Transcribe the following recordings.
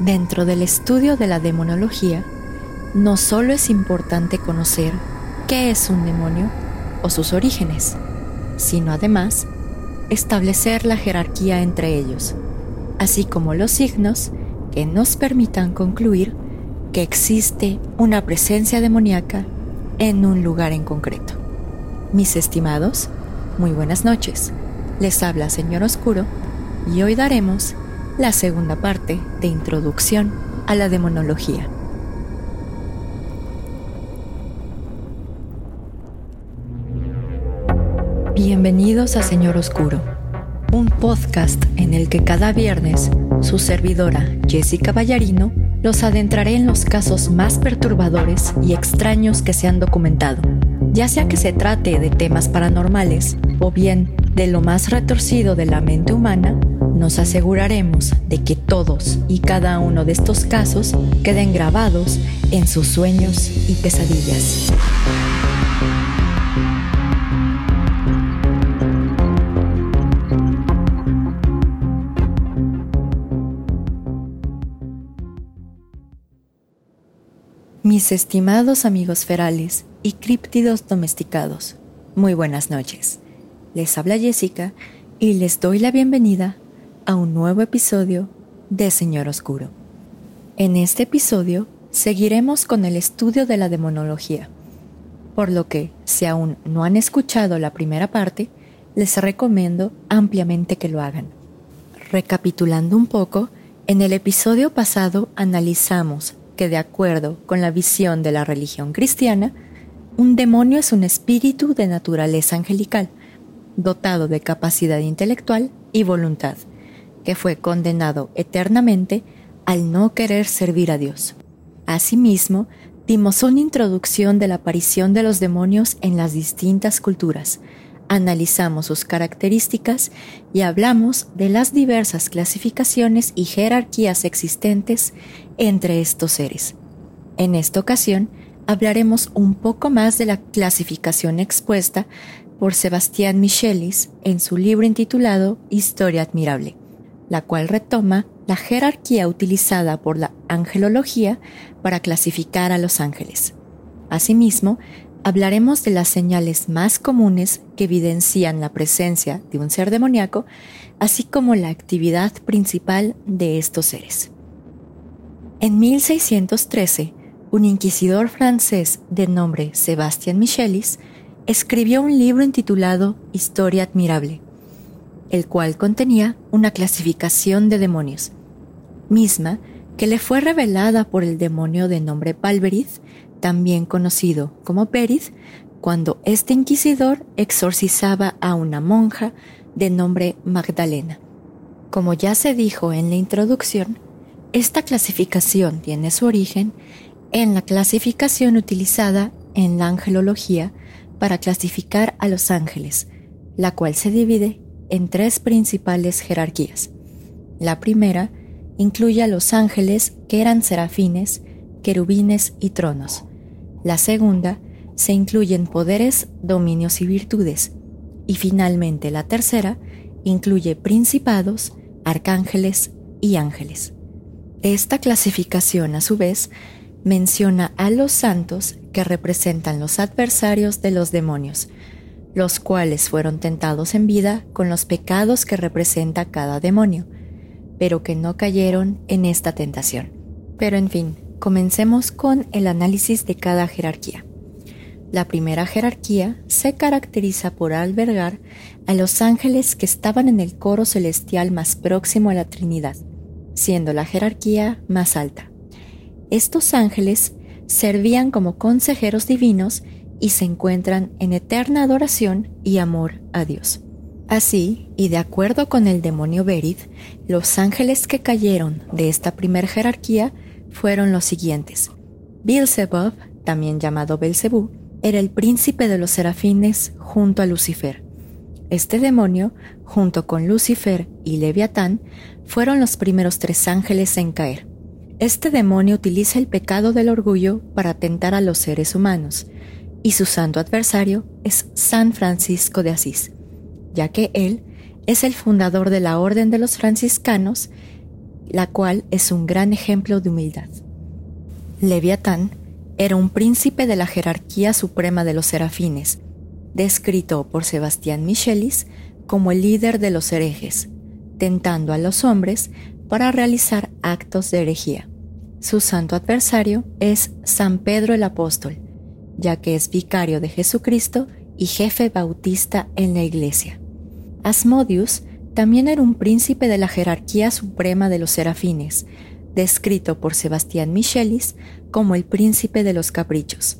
Dentro del estudio de la demonología, no solo es importante conocer qué es un demonio o sus orígenes, sino además establecer la jerarquía entre ellos, así como los signos que nos permitan concluir que existe una presencia demoníaca en un lugar en concreto. Mis estimados, muy buenas noches. Les habla Señor Oscuro y hoy daremos la segunda parte de Introducción a la Demonología. Bienvenidos a Señor Oscuro, un podcast en el que cada viernes su servidora Jessica Ballarino los adentraré en los casos más perturbadores y extraños que se han documentado, ya sea que se trate de temas paranormales o bien de lo más retorcido de la mente humana, nos aseguraremos de que todos y cada uno de estos casos queden grabados en sus sueños y pesadillas. Mis estimados amigos ferales y críptidos domesticados, muy buenas noches. Les habla Jessica y les doy la bienvenida a un nuevo episodio de Señor Oscuro. En este episodio seguiremos con el estudio de la demonología, por lo que si aún no han escuchado la primera parte, les recomiendo ampliamente que lo hagan. Recapitulando un poco, en el episodio pasado analizamos que de acuerdo con la visión de la religión cristiana, un demonio es un espíritu de naturaleza angelical, dotado de capacidad intelectual y voluntad, que fue condenado eternamente al no querer servir a Dios. Asimismo, dimos una introducción de la aparición de los demonios en las distintas culturas, analizamos sus características y hablamos de las diversas clasificaciones y jerarquías existentes entre estos seres. En esta ocasión hablaremos un poco más de la clasificación expuesta por Sebastián Michelis en su libro intitulado Historia admirable, la cual retoma la jerarquía utilizada por la angelología para clasificar a los ángeles. Asimismo, hablaremos de las señales más comunes que evidencian la presencia de un ser demoníaco, así como la actividad principal de estos seres. En 1613, un inquisidor francés de nombre Sebastián Michelis escribió un libro intitulado Historia admirable, el cual contenía una clasificación de demonios, misma que le fue revelada por el demonio de nombre Palverith también conocido como Perith, cuando este inquisidor exorcizaba a una monja de nombre Magdalena. Como ya se dijo en la introducción, esta clasificación tiene su origen en la clasificación utilizada en la angelología para clasificar a los ángeles, la cual se divide en tres principales jerarquías. La primera incluye a los ángeles que eran serafines, querubines y tronos. La segunda se incluyen poderes, dominios y virtudes. Y finalmente la tercera incluye principados, arcángeles y ángeles. Esta clasificación, a su vez, menciona a los santos que representan los adversarios de los demonios, los cuales fueron tentados en vida con los pecados que representa cada demonio, pero que no cayeron en esta tentación. Pero en fin, Comencemos con el análisis de cada jerarquía. La primera jerarquía se caracteriza por albergar a los ángeles que estaban en el coro celestial más próximo a la Trinidad, siendo la jerarquía más alta. Estos ángeles servían como consejeros divinos y se encuentran en eterna adoración y amor a Dios. Así, y de acuerdo con el demonio Berith, los ángeles que cayeron de esta primera jerarquía fueron los siguientes. Beelzebub, también llamado Belzebú, era el príncipe de los serafines junto a Lucifer. Este demonio, junto con Lucifer y Leviatán, fueron los primeros tres ángeles en caer. Este demonio utiliza el pecado del orgullo para tentar a los seres humanos, y su santo adversario es San Francisco de Asís, ya que él es el fundador de la Orden de los Franciscanos la cual es un gran ejemplo de humildad. Leviatán era un príncipe de la jerarquía suprema de los serafines, descrito por Sebastián Michelis como el líder de los herejes, tentando a los hombres para realizar actos de herejía. Su santo adversario es San Pedro el Apóstol, ya que es vicario de Jesucristo y jefe bautista en la iglesia. Asmodius también era un príncipe de la jerarquía suprema de los serafines, descrito por Sebastián Michelis como el príncipe de los caprichos.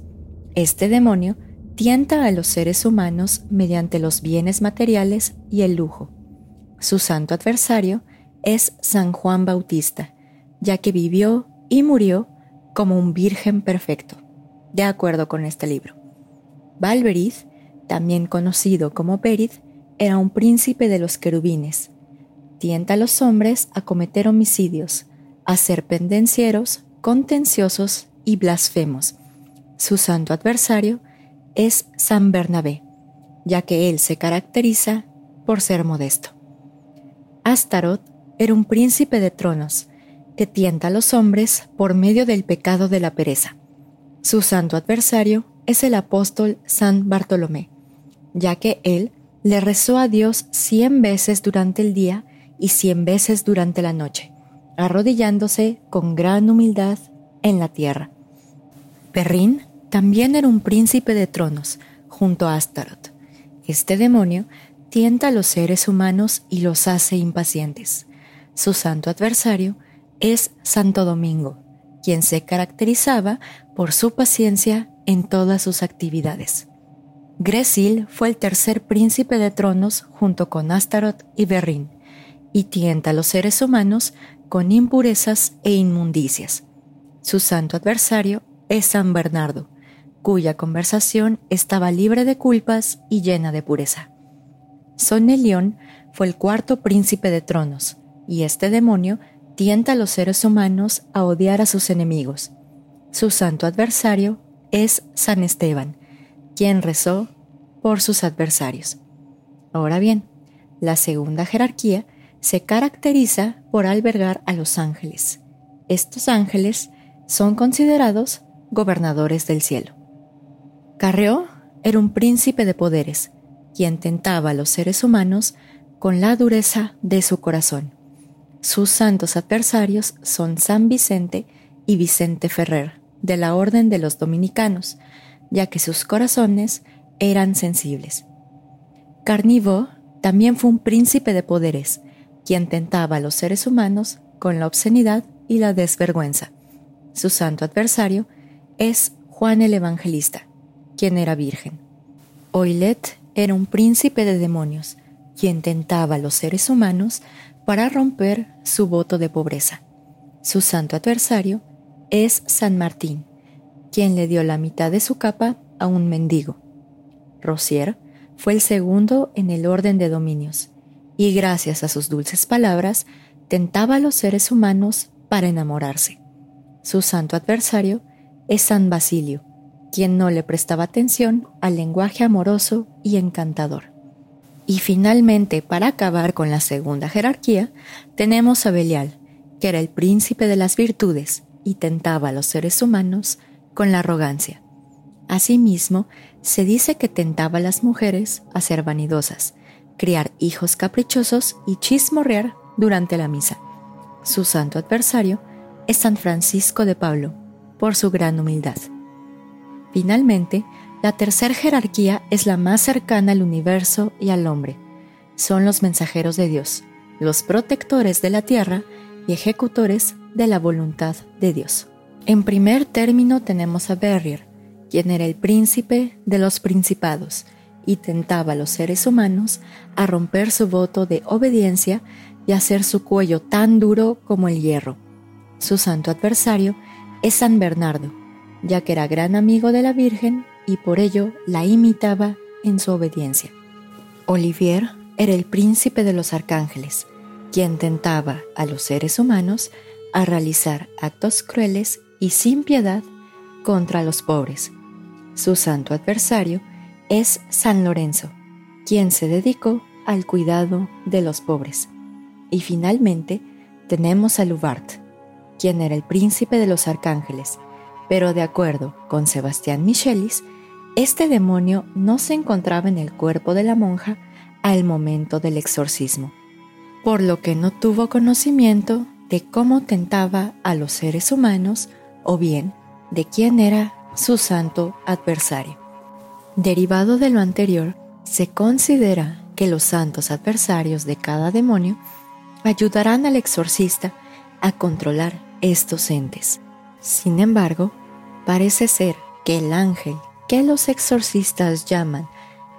Este demonio tienta a los seres humanos mediante los bienes materiales y el lujo. Su santo adversario es San Juan Bautista, ya que vivió y murió como un virgen perfecto, de acuerdo con este libro. Valberith, también conocido como Perith, era un príncipe de los querubines. Tienta a los hombres a cometer homicidios, a ser pendencieros, contenciosos y blasfemos. Su santo adversario es San Bernabé, ya que él se caracteriza por ser modesto. Astaroth era un príncipe de tronos que tienta a los hombres por medio del pecado de la pereza. Su santo adversario es el apóstol San Bartolomé, ya que él le rezó a Dios cien veces durante el día y cien veces durante la noche, arrodillándose con gran humildad en la tierra. Perrín también era un príncipe de tronos, junto a Astaroth. Este demonio tienta a los seres humanos y los hace impacientes. Su santo adversario es Santo Domingo, quien se caracterizaba por su paciencia en todas sus actividades. Gresil fue el tercer príncipe de tronos junto con Astaroth y Berrin, y tienta a los seres humanos con impurezas e inmundicias. Su santo adversario es San Bernardo, cuya conversación estaba libre de culpas y llena de pureza. Sonelión fue el cuarto príncipe de tronos, y este demonio tienta a los seres humanos a odiar a sus enemigos. Su santo adversario es San Esteban, quien rezó por sus adversarios. Ahora bien, la segunda jerarquía se caracteriza por albergar a los ángeles. Estos ángeles son considerados gobernadores del cielo. Carreó era un príncipe de poderes, quien tentaba a los seres humanos con la dureza de su corazón. Sus santos adversarios son San Vicente y Vicente Ferrer, de la Orden de los Dominicanos, ya que sus corazones eran sensibles. Carnivo también fue un príncipe de poderes, quien tentaba a los seres humanos con la obscenidad y la desvergüenza. Su santo adversario es Juan el Evangelista, quien era virgen. Oilet era un príncipe de demonios, quien tentaba a los seres humanos para romper su voto de pobreza. Su santo adversario es San Martín, quien le dio la mitad de su capa a un mendigo. Rosier fue el segundo en el orden de dominios, y gracias a sus dulces palabras tentaba a los seres humanos para enamorarse. Su santo adversario es San Basilio, quien no le prestaba atención al lenguaje amoroso y encantador. Y finalmente, para acabar con la segunda jerarquía, tenemos a Belial, que era el príncipe de las virtudes y tentaba a los seres humanos con la arrogancia. Asimismo, se dice que tentaba a las mujeres a ser vanidosas, criar hijos caprichosos y chismorrear durante la misa. Su santo adversario es San Francisco de Pablo, por su gran humildad. Finalmente, la tercera jerarquía es la más cercana al universo y al hombre. Son los mensajeros de Dios, los protectores de la tierra y ejecutores de la voluntad de Dios. En primer término tenemos a Berrier, quien era el príncipe de los principados y tentaba a los seres humanos a romper su voto de obediencia y hacer su cuello tan duro como el hierro. Su santo adversario es San Bernardo, ya que era gran amigo de la Virgen y por ello la imitaba en su obediencia. Olivier era el príncipe de los arcángeles, quien tentaba a los seres humanos a realizar actos crueles y sin piedad contra los pobres. Su santo adversario es San Lorenzo, quien se dedicó al cuidado de los pobres. Y finalmente tenemos a Lubart, quien era el príncipe de los arcángeles, pero de acuerdo con Sebastián Michelis, este demonio no se encontraba en el cuerpo de la monja al momento del exorcismo, por lo que no tuvo conocimiento de cómo tentaba a los seres humanos o bien de quién era su santo adversario. Derivado de lo anterior, se considera que los santos adversarios de cada demonio ayudarán al exorcista a controlar estos entes. Sin embargo, parece ser que el ángel que los exorcistas llaman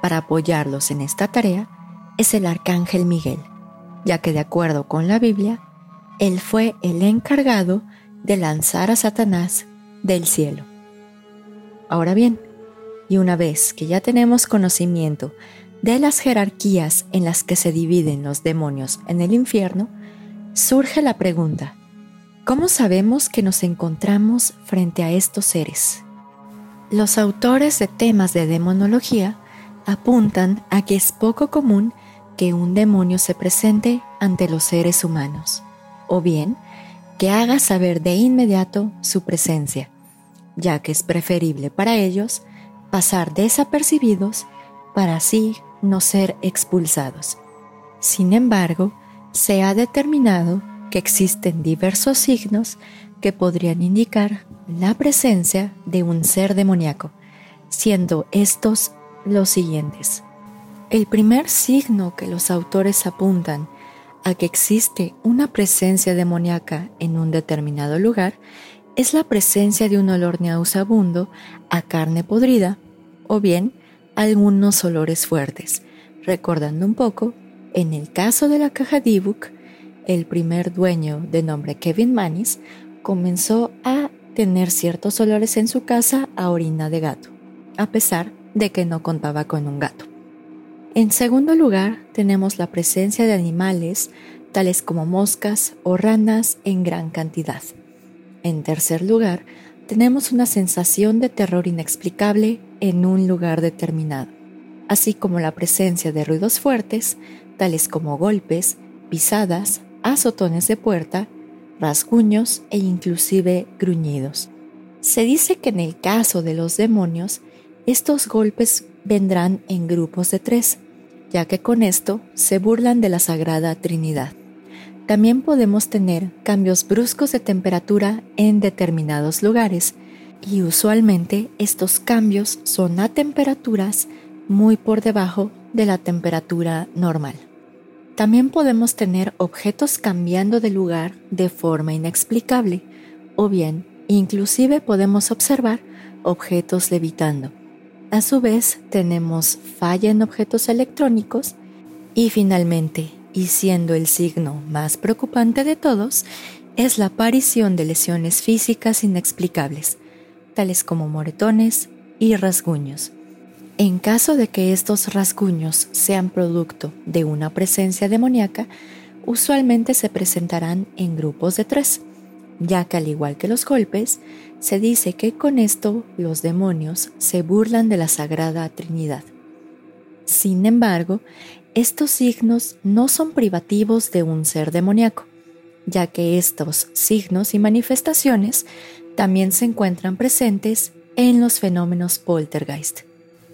para apoyarlos en esta tarea es el arcángel Miguel, ya que de acuerdo con la Biblia, él fue el encargado de lanzar a Satanás del cielo. Ahora bien, y una vez que ya tenemos conocimiento de las jerarquías en las que se dividen los demonios en el infierno, surge la pregunta, ¿cómo sabemos que nos encontramos frente a estos seres? Los autores de temas de demonología apuntan a que es poco común que un demonio se presente ante los seres humanos, o bien que haga saber de inmediato su presencia, ya que es preferible para ellos pasar desapercibidos para así no ser expulsados. Sin embargo, se ha determinado que existen diversos signos que podrían indicar la presencia de un ser demoníaco, siendo estos los siguientes. El primer signo que los autores apuntan a que existe una presencia demoníaca en un determinado lugar es la presencia de un olor nauseabundo a carne podrida o bien algunos olores fuertes, recordando un poco, en el caso de la caja D-Book, el primer dueño de nombre Kevin Manis comenzó a tener ciertos olores en su casa a orina de gato, a pesar de que no contaba con un gato. En segundo lugar, tenemos la presencia de animales tales como moscas o ranas en gran cantidad. En tercer lugar, tenemos una sensación de terror inexplicable en un lugar determinado, así como la presencia de ruidos fuertes, tales como golpes, pisadas, azotones de puerta, rasguños e inclusive gruñidos. Se dice que en el caso de los demonios, estos golpes vendrán en grupos de tres, ya que con esto se burlan de la Sagrada Trinidad. También podemos tener cambios bruscos de temperatura en determinados lugares, y usualmente estos cambios son a temperaturas muy por debajo de la temperatura normal. También podemos tener objetos cambiando de lugar de forma inexplicable o bien inclusive podemos observar objetos levitando. A su vez tenemos falla en objetos electrónicos y finalmente, y siendo el signo más preocupante de todos, es la aparición de lesiones físicas inexplicables tales como moretones y rasguños. En caso de que estos rasguños sean producto de una presencia demoníaca, usualmente se presentarán en grupos de tres, ya que al igual que los golpes, se dice que con esto los demonios se burlan de la Sagrada Trinidad. Sin embargo, estos signos no son privativos de un ser demoníaco, ya que estos signos y manifestaciones también se encuentran presentes en los fenómenos poltergeist.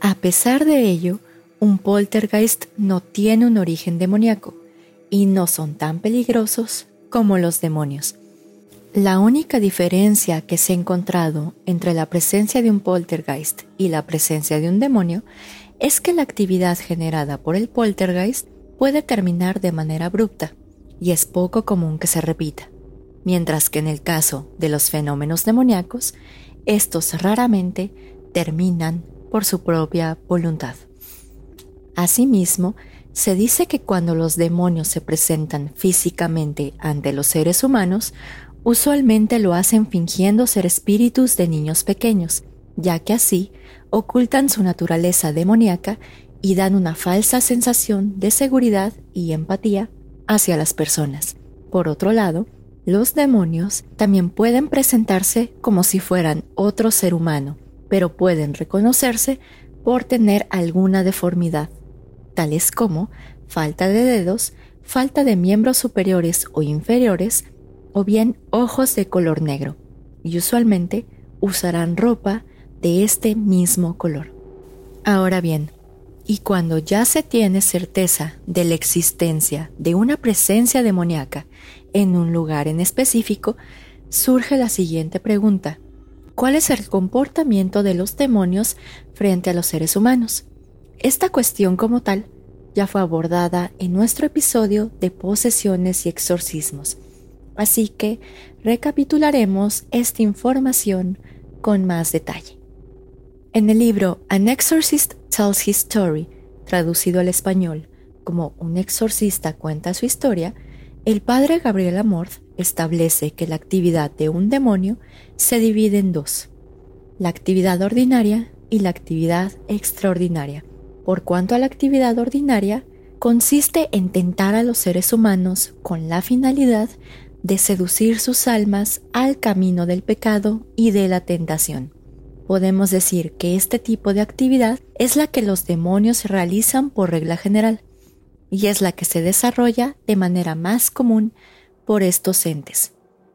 A pesar de ello, un poltergeist no tiene un origen demoníaco y no son tan peligrosos como los demonios. La única diferencia que se ha encontrado entre la presencia de un poltergeist y la presencia de un demonio es que la actividad generada por el poltergeist puede terminar de manera abrupta y es poco común que se repita mientras que en el caso de los fenómenos demoníacos, estos raramente terminan por su propia voluntad. Asimismo, se dice que cuando los demonios se presentan físicamente ante los seres humanos, usualmente lo hacen fingiendo ser espíritus de niños pequeños, ya que así ocultan su naturaleza demoníaca y dan una falsa sensación de seguridad y empatía hacia las personas. Por otro lado, los demonios también pueden presentarse como si fueran otro ser humano, pero pueden reconocerse por tener alguna deformidad, tales como falta de dedos, falta de miembros superiores o inferiores, o bien ojos de color negro, y usualmente usarán ropa de este mismo color. Ahora bien, y cuando ya se tiene certeza de la existencia de una presencia demoníaca en un lugar en específico, surge la siguiente pregunta. ¿Cuál es el comportamiento de los demonios frente a los seres humanos? Esta cuestión como tal ya fue abordada en nuestro episodio de posesiones y exorcismos, así que recapitularemos esta información con más detalle. En el libro An Exorcist Tells His Story, traducido al español como Un exorcista cuenta su historia, el padre Gabriel Amorth establece que la actividad de un demonio se divide en dos, la actividad ordinaria y la actividad extraordinaria. Por cuanto a la actividad ordinaria, consiste en tentar a los seres humanos con la finalidad de seducir sus almas al camino del pecado y de la tentación. Podemos decir que este tipo de actividad es la que los demonios realizan por regla general y es la que se desarrolla de manera más común por estos entes.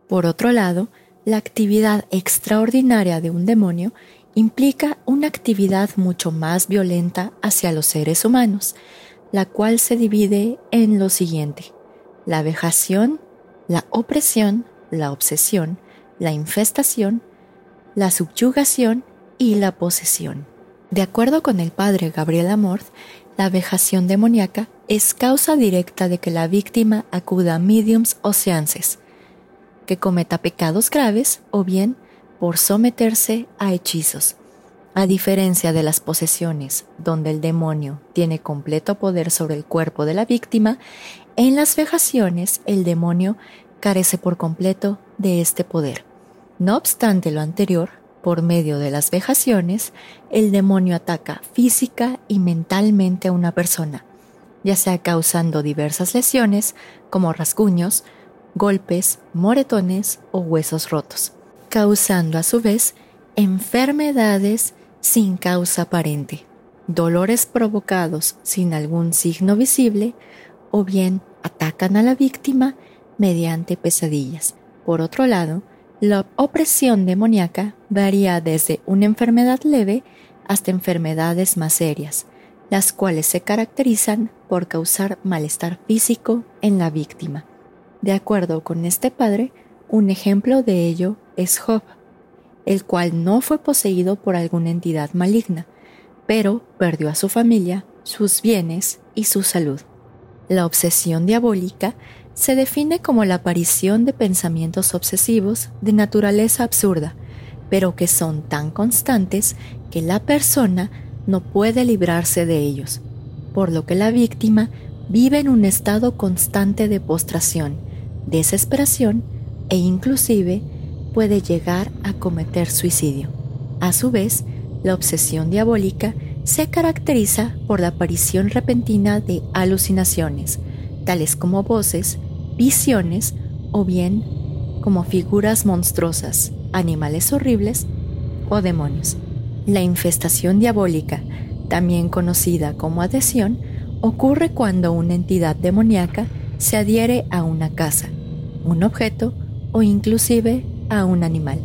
Por otro lado, la actividad extraordinaria de un demonio implica una actividad mucho más violenta hacia los seres humanos, la cual se divide en lo siguiente, la vejación, la opresión, la obsesión, la infestación, la subyugación y la posesión. De acuerdo con el padre Gabriel Amorth, la vejación demoníaca es causa directa de que la víctima acuda a mediums o seances, que cometa pecados graves o bien por someterse a hechizos. A diferencia de las posesiones, donde el demonio tiene completo poder sobre el cuerpo de la víctima, en las vejaciones el demonio carece por completo de este poder. No obstante lo anterior, por medio de las vejaciones, el demonio ataca física y mentalmente a una persona, ya sea causando diversas lesiones como rasguños, golpes, moretones o huesos rotos, causando a su vez enfermedades sin causa aparente, dolores provocados sin algún signo visible o bien atacan a la víctima mediante pesadillas. Por otro lado, la opresión demoníaca varía desde una enfermedad leve hasta enfermedades más serias, las cuales se caracterizan por causar malestar físico en la víctima. De acuerdo con este padre, un ejemplo de ello es Job, el cual no fue poseído por alguna entidad maligna, pero perdió a su familia, sus bienes y su salud. La obsesión diabólica se define como la aparición de pensamientos obsesivos de naturaleza absurda, pero que son tan constantes que la persona no puede librarse de ellos, por lo que la víctima vive en un estado constante de postración, desesperación e inclusive puede llegar a cometer suicidio. A su vez, la obsesión diabólica se caracteriza por la aparición repentina de alucinaciones, tales como voces, visiones o bien como figuras monstruosas, animales horribles o demonios. La infestación diabólica, también conocida como adhesión, ocurre cuando una entidad demoníaca se adhiere a una casa, un objeto o inclusive a un animal.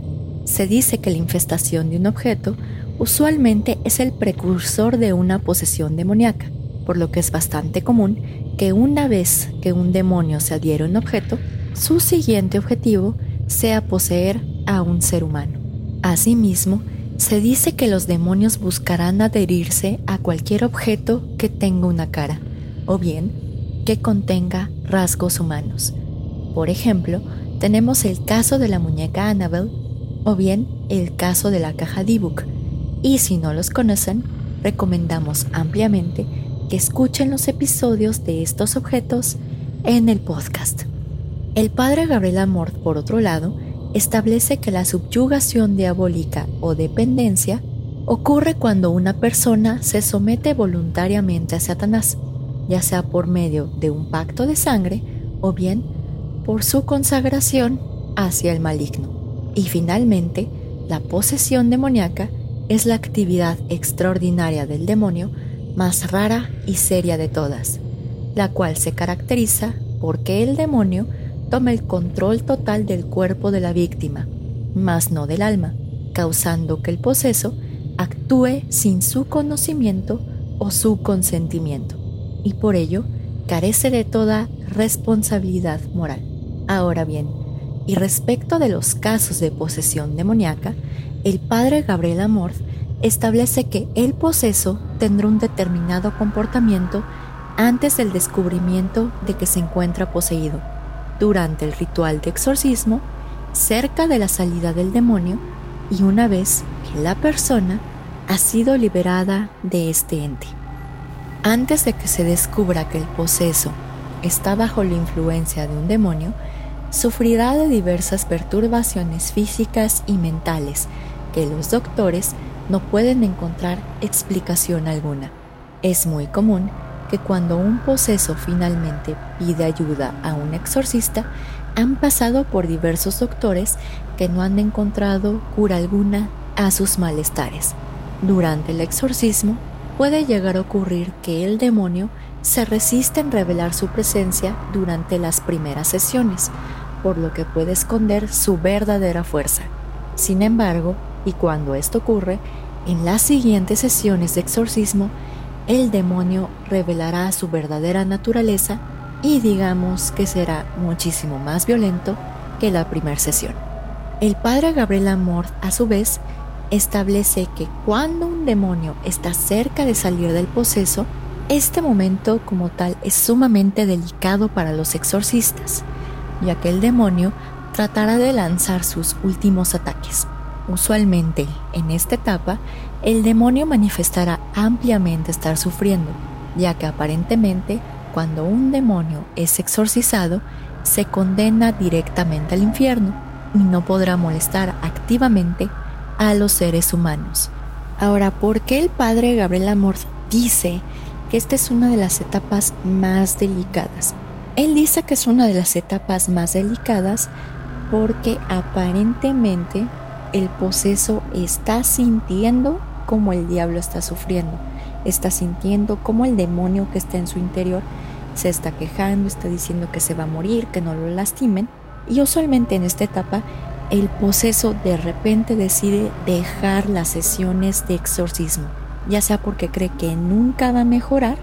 Se dice que la infestación de un objeto usualmente es el precursor de una posesión demoníaca, por lo que es bastante común que una vez que un demonio se adhiere a un objeto, su siguiente objetivo sea poseer a un ser humano. Asimismo, se dice que los demonios buscarán adherirse a cualquier objeto que tenga una cara, o bien que contenga rasgos humanos. Por ejemplo, tenemos el caso de la muñeca Annabelle, o bien el caso de la caja D-Book, y si no los conocen, recomendamos ampliamente que escuchen los episodios de estos objetos en el podcast. El padre Gabriel Amort, por otro lado, establece que la subyugación diabólica o dependencia ocurre cuando una persona se somete voluntariamente a Satanás, ya sea por medio de un pacto de sangre o bien por su consagración hacia el maligno. Y finalmente, la posesión demoníaca es la actividad extraordinaria del demonio más rara y seria de todas, la cual se caracteriza porque el demonio toma el control total del cuerpo de la víctima, mas no del alma, causando que el poseso actúe sin su conocimiento o su consentimiento, y por ello carece de toda responsabilidad moral. Ahora bien, y respecto de los casos de posesión demoníaca, el padre Gabriel Amorth establece que el poseso tendrá un determinado comportamiento antes del descubrimiento de que se encuentra poseído, durante el ritual de exorcismo, cerca de la salida del demonio y una vez que la persona ha sido liberada de este ente. Antes de que se descubra que el poseso está bajo la influencia de un demonio, sufrirá de diversas perturbaciones físicas y mentales que los doctores no pueden encontrar explicación alguna. Es muy común que cuando un poseso finalmente pide ayuda a un exorcista, han pasado por diversos doctores que no han encontrado cura alguna a sus malestares. Durante el exorcismo puede llegar a ocurrir que el demonio se resiste en revelar su presencia durante las primeras sesiones, por lo que puede esconder su verdadera fuerza. Sin embargo, y cuando esto ocurre, en las siguientes sesiones de exorcismo, el demonio revelará su verdadera naturaleza y digamos que será muchísimo más violento que la primera sesión. El padre Gabriel Amor, a su vez, establece que cuando un demonio está cerca de salir del poseso, este momento como tal es sumamente delicado para los exorcistas, ya que el demonio tratará de lanzar sus últimos ataques. Usualmente, en esta etapa, el demonio manifestará ampliamente estar sufriendo, ya que aparentemente cuando un demonio es exorcizado, se condena directamente al infierno y no podrá molestar activamente a los seres humanos. Ahora, ¿por qué el padre Gabriel Amor dice que esta es una de las etapas más delicadas? Él dice que es una de las etapas más delicadas porque aparentemente el poseso está sintiendo como el diablo está sufriendo, está sintiendo como el demonio que está en su interior se está quejando, está diciendo que se va a morir, que no lo lastimen. Y usualmente en esta etapa el poseso de repente decide dejar las sesiones de exorcismo, ya sea porque cree que nunca va a mejorar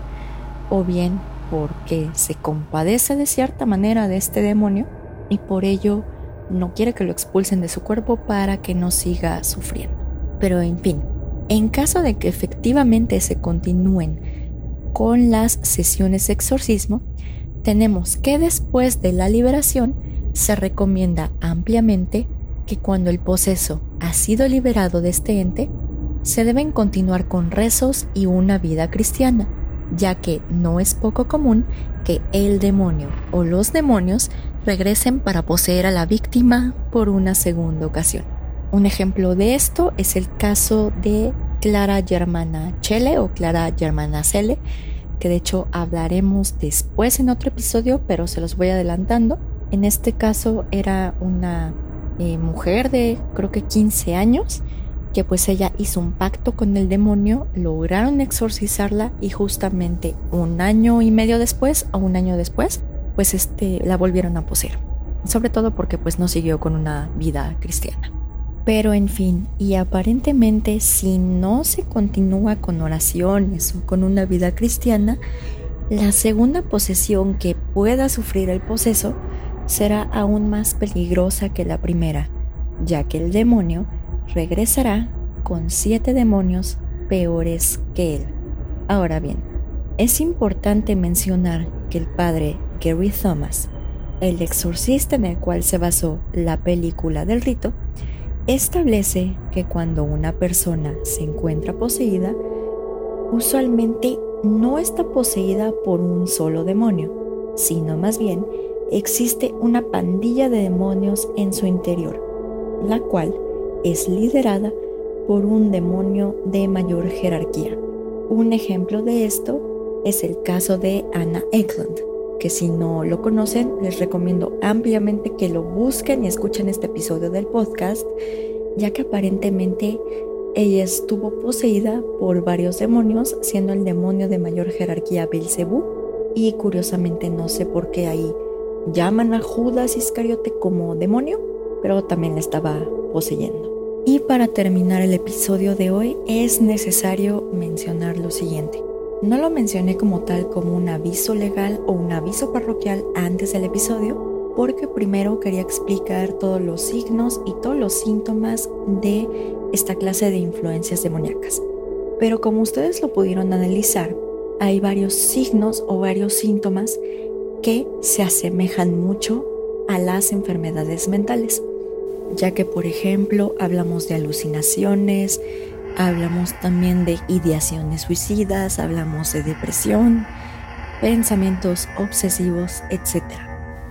o bien porque se compadece de cierta manera de este demonio y por ello no quiere que lo expulsen de su cuerpo para que no siga sufriendo. Pero en fin, en caso de que efectivamente se continúen con las sesiones de exorcismo, tenemos que después de la liberación se recomienda ampliamente que cuando el poseso ha sido liberado de este ente, se deben continuar con rezos y una vida cristiana, ya que no es poco común que el demonio o los demonios regresen para poseer a la víctima por una segunda ocasión. Un ejemplo de esto es el caso de Clara Germana Chele o Clara Germana Cele, que de hecho hablaremos después en otro episodio, pero se los voy adelantando. En este caso era una eh, mujer de creo que 15 años que pues ella hizo un pacto con el demonio, lograron exorcizarla y justamente un año y medio después o un año después pues este, la volvieron a poseer. Sobre todo porque pues no siguió con una vida cristiana. Pero en fin, y aparentemente si no se continúa con oraciones o con una vida cristiana, la segunda posesión que pueda sufrir el poseso será aún más peligrosa que la primera, ya que el demonio regresará con siete demonios peores que él. Ahora bien, es importante mencionar que el padre Gary Thomas, el exorcista en el cual se basó la película del rito, establece que cuando una persona se encuentra poseída, usualmente no está poseída por un solo demonio, sino más bien existe una pandilla de demonios en su interior, la cual es liderada por un demonio de mayor jerarquía. Un ejemplo de esto es el caso de Anna Eklund, que si no lo conocen, les recomiendo ampliamente que lo busquen y escuchen este episodio del podcast, ya que aparentemente ella estuvo poseída por varios demonios, siendo el demonio de mayor jerarquía Belcebú, y curiosamente no sé por qué ahí llaman a Judas Iscariote como demonio, pero también estaba poseyendo. Y para terminar el episodio de hoy es necesario mencionar lo siguiente. No lo mencioné como tal como un aviso legal o un aviso parroquial antes del episodio, porque primero quería explicar todos los signos y todos los síntomas de esta clase de influencias demoníacas. Pero como ustedes lo pudieron analizar, hay varios signos o varios síntomas que se asemejan mucho a las enfermedades mentales, ya que por ejemplo hablamos de alucinaciones, hablamos también de ideaciones suicidas, hablamos de depresión, pensamientos obsesivos, etc.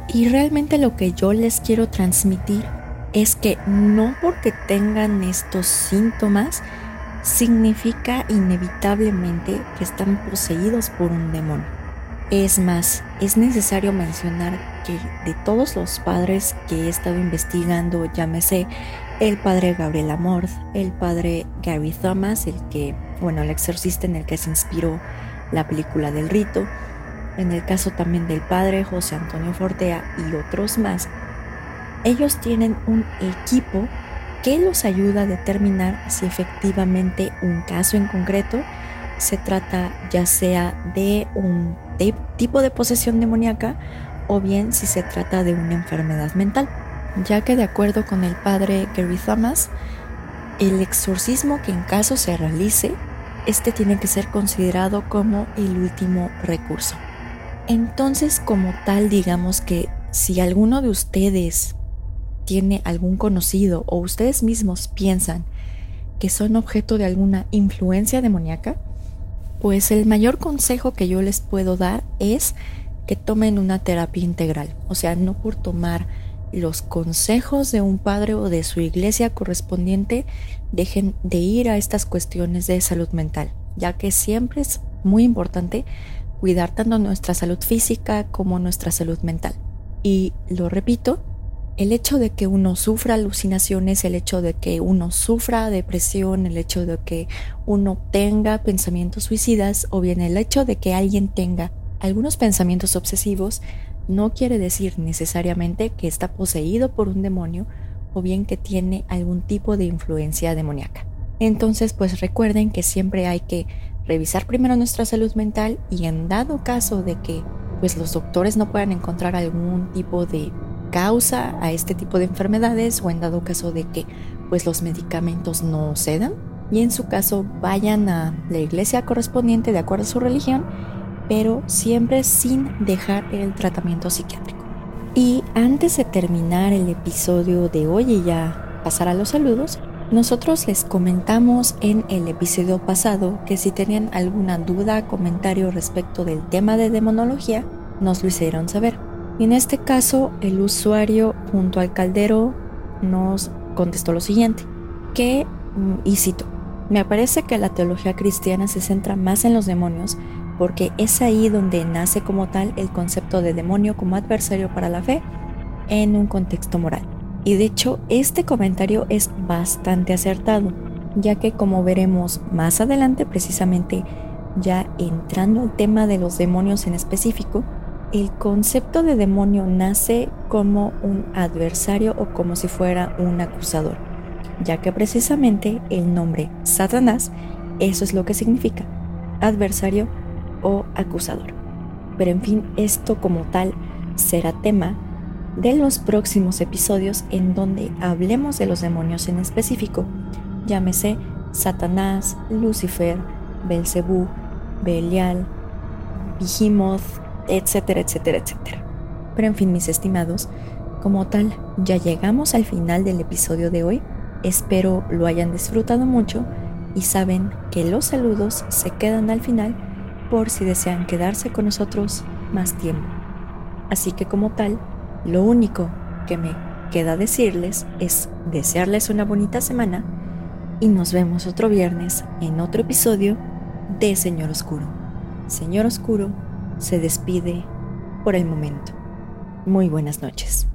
Y realmente lo que yo les quiero transmitir es que no porque tengan estos síntomas significa inevitablemente que están poseídos por un demonio. Es más, es necesario mencionar que de todos los padres que he estado investigando, llámese el padre Gabriel Amorth, el padre Gary Thomas, el que, bueno, el exorcista en el que se inspiró la película del rito, en el caso también del padre José Antonio Fortea y otros más, ellos tienen un equipo que los ayuda a determinar si efectivamente un caso en concreto se trata ya sea de un tipo de posesión demoníaca o bien si se trata de una enfermedad mental, ya que de acuerdo con el padre Gary Thomas, el exorcismo que en caso se realice, este tiene que ser considerado como el último recurso. Entonces, como tal, digamos que si alguno de ustedes tiene algún conocido o ustedes mismos piensan que son objeto de alguna influencia demoníaca, pues el mayor consejo que yo les puedo dar es que tomen una terapia integral, o sea, no por tomar los consejos de un padre o de su iglesia correspondiente, dejen de ir a estas cuestiones de salud mental, ya que siempre es muy importante cuidar tanto nuestra salud física como nuestra salud mental. Y lo repito, el hecho de que uno sufra alucinaciones, el hecho de que uno sufra depresión, el hecho de que uno tenga pensamientos suicidas o bien el hecho de que alguien tenga algunos pensamientos obsesivos, no quiere decir necesariamente que está poseído por un demonio o bien que tiene algún tipo de influencia demoníaca. Entonces, pues recuerden que siempre hay que revisar primero nuestra salud mental y en dado caso de que pues los doctores no puedan encontrar algún tipo de causa a este tipo de enfermedades o en dado caso de que pues los medicamentos no cedan y en su caso vayan a la iglesia correspondiente de acuerdo a su religión, pero siempre sin dejar el tratamiento psiquiátrico. Y antes de terminar el episodio de hoy y ya pasar a los saludos, nosotros les comentamos en el episodio pasado que si tenían alguna duda, comentario respecto del tema de demonología, nos lo hicieron saber. Y en este caso, el usuario junto al caldero nos contestó lo siguiente, que, mm, y cito, me parece que la teología cristiana se centra más en los demonios porque es ahí donde nace como tal el concepto de demonio como adversario para la fe en un contexto moral. Y de hecho, este comentario es bastante acertado, ya que como veremos más adelante, precisamente ya entrando al tema de los demonios en específico, el concepto de demonio nace como un adversario o como si fuera un acusador, ya que precisamente el nombre Satanás, eso es lo que significa, adversario o acusador. Pero en fin, esto como tal será tema de los próximos episodios en donde hablemos de los demonios en específico, llámese Satanás, Lucifer, Belcebú, Belial, Behemoth, etcétera, etcétera, etcétera. Pero en fin, mis estimados, como tal, ya llegamos al final del episodio de hoy. Espero lo hayan disfrutado mucho y saben que los saludos se quedan al final por si desean quedarse con nosotros más tiempo. Así que como tal, lo único que me queda decirles es desearles una bonita semana y nos vemos otro viernes en otro episodio de Señor Oscuro. Señor Oscuro, se despide por el momento. Muy buenas noches.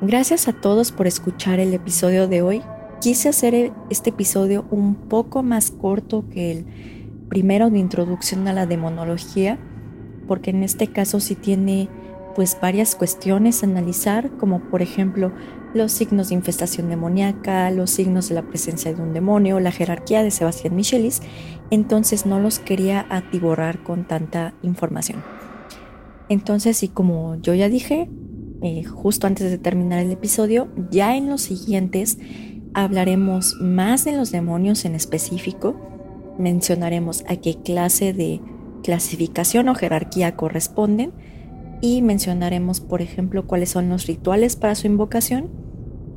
Gracias a todos por escuchar el episodio de hoy. Quise hacer este episodio un poco más corto que el primero de introducción a la demonología, porque en este caso sí tiene pues varias cuestiones a analizar, como por ejemplo los signos de infestación demoníaca, los signos de la presencia de un demonio, la jerarquía de Sebastián Michelis, entonces no los quería atiborrar con tanta información. Entonces, y como yo ya dije, eh, justo antes de terminar el episodio, ya en los siguientes hablaremos más de los demonios en específico, mencionaremos a qué clase de clasificación o jerarquía corresponden, y mencionaremos, por ejemplo, cuáles son los rituales para su invocación,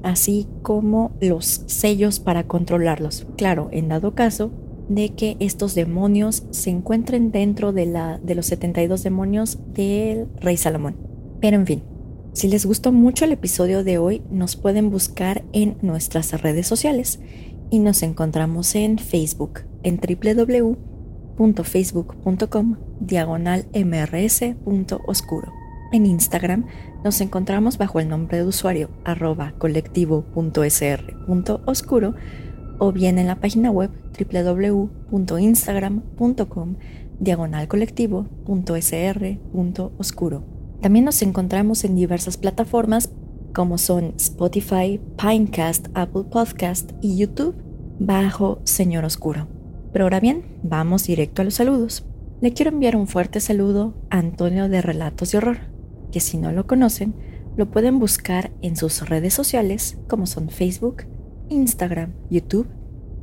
así como los sellos para controlarlos. Claro, en dado caso de que estos demonios se encuentren dentro de, la, de los 72 demonios del rey Salomón. Pero en fin, si les gustó mucho el episodio de hoy, nos pueden buscar en nuestras redes sociales y nos encontramos en Facebook en www facebook.com diagonal mrs.oscuro. En Instagram nos encontramos bajo el nombre de usuario arroba colectivo.sr.oscuro o bien en la página web www.instagram.com diagonal colectivo.sr.oscuro. También nos encontramos en diversas plataformas como son Spotify, Pinecast, Apple Podcast y YouTube bajo Señor Oscuro. Pero ahora bien, vamos directo a los saludos. Le quiero enviar un fuerte saludo a Antonio de Relatos de Horror, que si no lo conocen, lo pueden buscar en sus redes sociales como son Facebook, Instagram, YouTube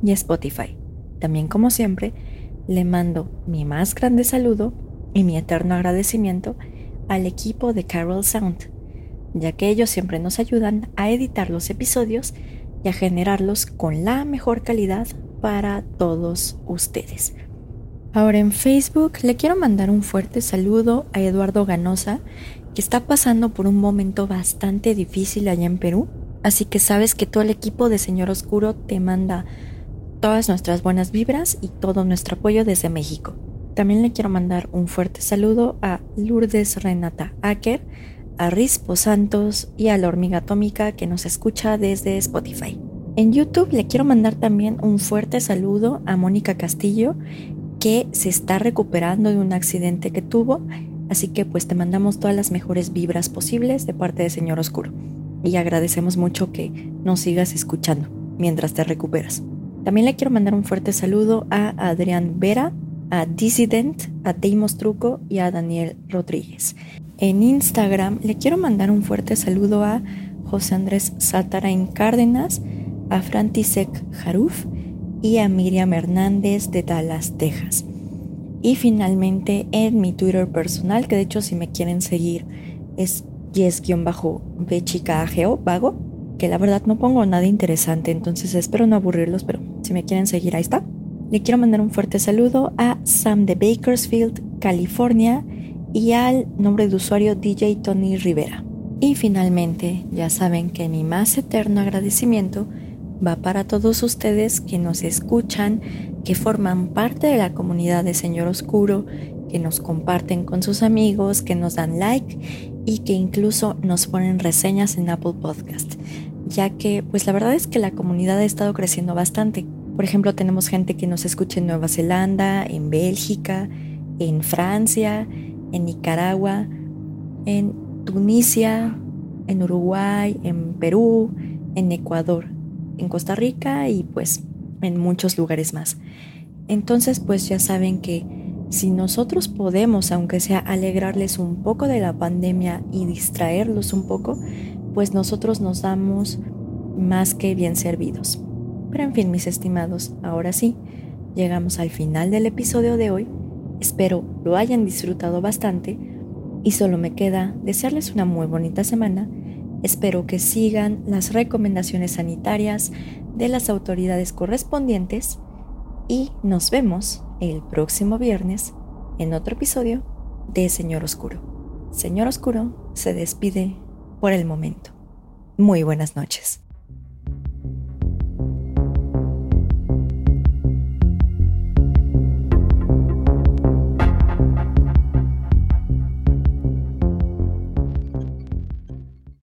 y Spotify. También como siempre, le mando mi más grande saludo y mi eterno agradecimiento al equipo de Carol Sound, ya que ellos siempre nos ayudan a editar los episodios y a generarlos con la mejor calidad para todos ustedes. Ahora en Facebook le quiero mandar un fuerte saludo a Eduardo Ganosa, que está pasando por un momento bastante difícil allá en Perú. Así que sabes que todo el equipo de Señor Oscuro te manda todas nuestras buenas vibras y todo nuestro apoyo desde México. También le quiero mandar un fuerte saludo a Lourdes Renata Acker, a Rispo Santos y a la hormiga atómica que nos escucha desde Spotify. En YouTube le quiero mandar también un fuerte saludo a Mónica Castillo, que se está recuperando de un accidente que tuvo, así que pues te mandamos todas las mejores vibras posibles de parte de Señor Oscuro. Y agradecemos mucho que nos sigas escuchando mientras te recuperas. También le quiero mandar un fuerte saludo a Adrián Vera, a Dissident, a Deimos Truco y a Daniel Rodríguez. En Instagram le quiero mandar un fuerte saludo a José Andrés Satarain Cárdenas, a Frantisek Jaruf y a Miriam Hernández de Dallas, Texas. Y finalmente en mi Twitter personal, que de hecho si me quieren seguir es yes-bchicageo, vago, que la verdad no pongo nada interesante, entonces espero no aburrirlos, pero si me quieren seguir ahí está. Le quiero mandar un fuerte saludo a Sam de Bakersfield, California, y al nombre de usuario DJ Tony Rivera. Y finalmente, ya saben que mi más eterno agradecimiento va para todos ustedes que nos escuchan, que forman parte de la comunidad de Señor Oscuro, que nos comparten con sus amigos, que nos dan like y que incluso nos ponen reseñas en Apple Podcast, ya que pues la verdad es que la comunidad ha estado creciendo bastante. Por ejemplo, tenemos gente que nos escucha en Nueva Zelanda, en Bélgica, en Francia, en Nicaragua, en Tunisia, en Uruguay, en Perú, en Ecuador en Costa Rica y pues en muchos lugares más. Entonces pues ya saben que si nosotros podemos, aunque sea alegrarles un poco de la pandemia y distraerlos un poco, pues nosotros nos damos más que bien servidos. Pero en fin, mis estimados, ahora sí, llegamos al final del episodio de hoy. Espero lo hayan disfrutado bastante y solo me queda desearles una muy bonita semana Espero que sigan las recomendaciones sanitarias de las autoridades correspondientes y nos vemos el próximo viernes en otro episodio de Señor Oscuro. Señor Oscuro se despide por el momento. Muy buenas noches.